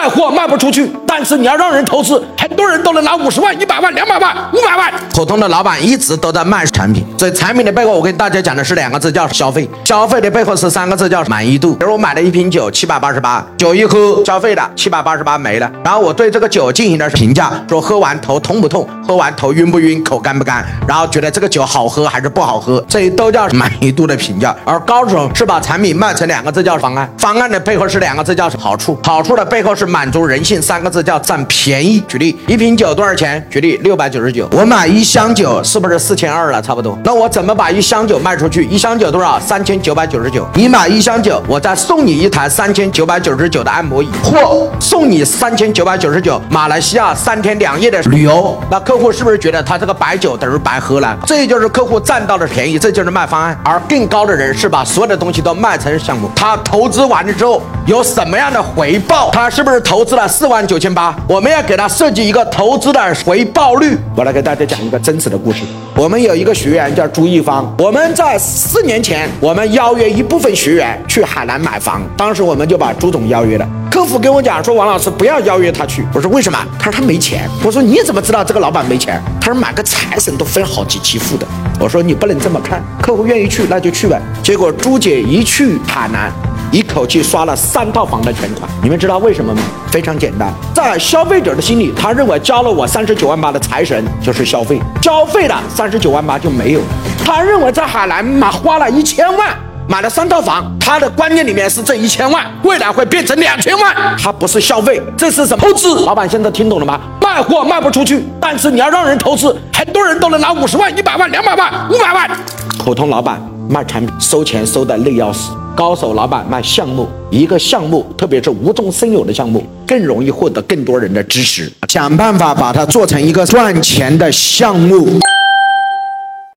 卖货卖不出去，但是你要让人投资，很多人都能拿五十万、一百万、两百万、五百万。普通的老板一直都在卖产品，所以产品的背后，我跟大家讲的是两个字，叫消费；消费的背后是三个字，叫满意度。比如我买了一瓶酒，七百八十八，酒一喝消费了七百八十八没了，然后我对这个酒进行了评价，说喝完头痛不痛，喝完头晕不晕，口干不干，然后觉得这个酒好喝还是不好喝，这都叫满意度的评价。而高手是把产品卖成两个字，叫方案；方案的背后是两个字，叫好处；好处的背后是满足人性，三个字叫占便宜。举例，一瓶酒多少钱？举例六百九十九，我买一箱酒是不是四千二了？差不多。那我怎么把一箱酒卖出去？一箱酒多少？三千九百九十九。你买一箱酒，我再送你一台三千九百九十九的按摩椅，或送你三千九百九十九马来西亚三天两夜的旅游。那客户是不是觉得他这个白酒等于白喝了？这就是客户占到了便宜，这就是卖方案。而更高的人是把所有的东西都卖成项目。他投资完了之后有什么样的回报？他是不是投资了四万九千八？我们要给他设计一个投资的回报率。我来给大家讲一个真实的故事。我们有一个学员叫朱一方，我们在四年前，我们邀约一部分学员去海南买房，当时我们就把朱总邀约了。客服跟我讲说，王老师不要邀约他去。我说为什么？他说他没钱。我说你怎么知道这个老板没钱？他说买个财神都分好几期付的。我说你不能这么看，客户愿意去那就去呗。结果朱姐一去海南。一口气刷了三套房的全款，你们知道为什么吗？非常简单，在消费者的心里，他认为交了我三十九万八的财神就是消费，交费了三十九万八就没有了。他认为在海南买花了一千万买了三套房，他的观念里面是这一千万未来会变成两千万，他不是消费，这是什么投资？老板现在听懂了吗？卖货卖不出去，但是你要让人投资，很多人都能拿五十万、一百万、两百万、五百万。普通老板卖产品收钱收的累要死。高手老板卖项目，一个项目，特别是无中生有的项目，更容易获得更多人的支持。想办法把它做成一个赚钱的项目。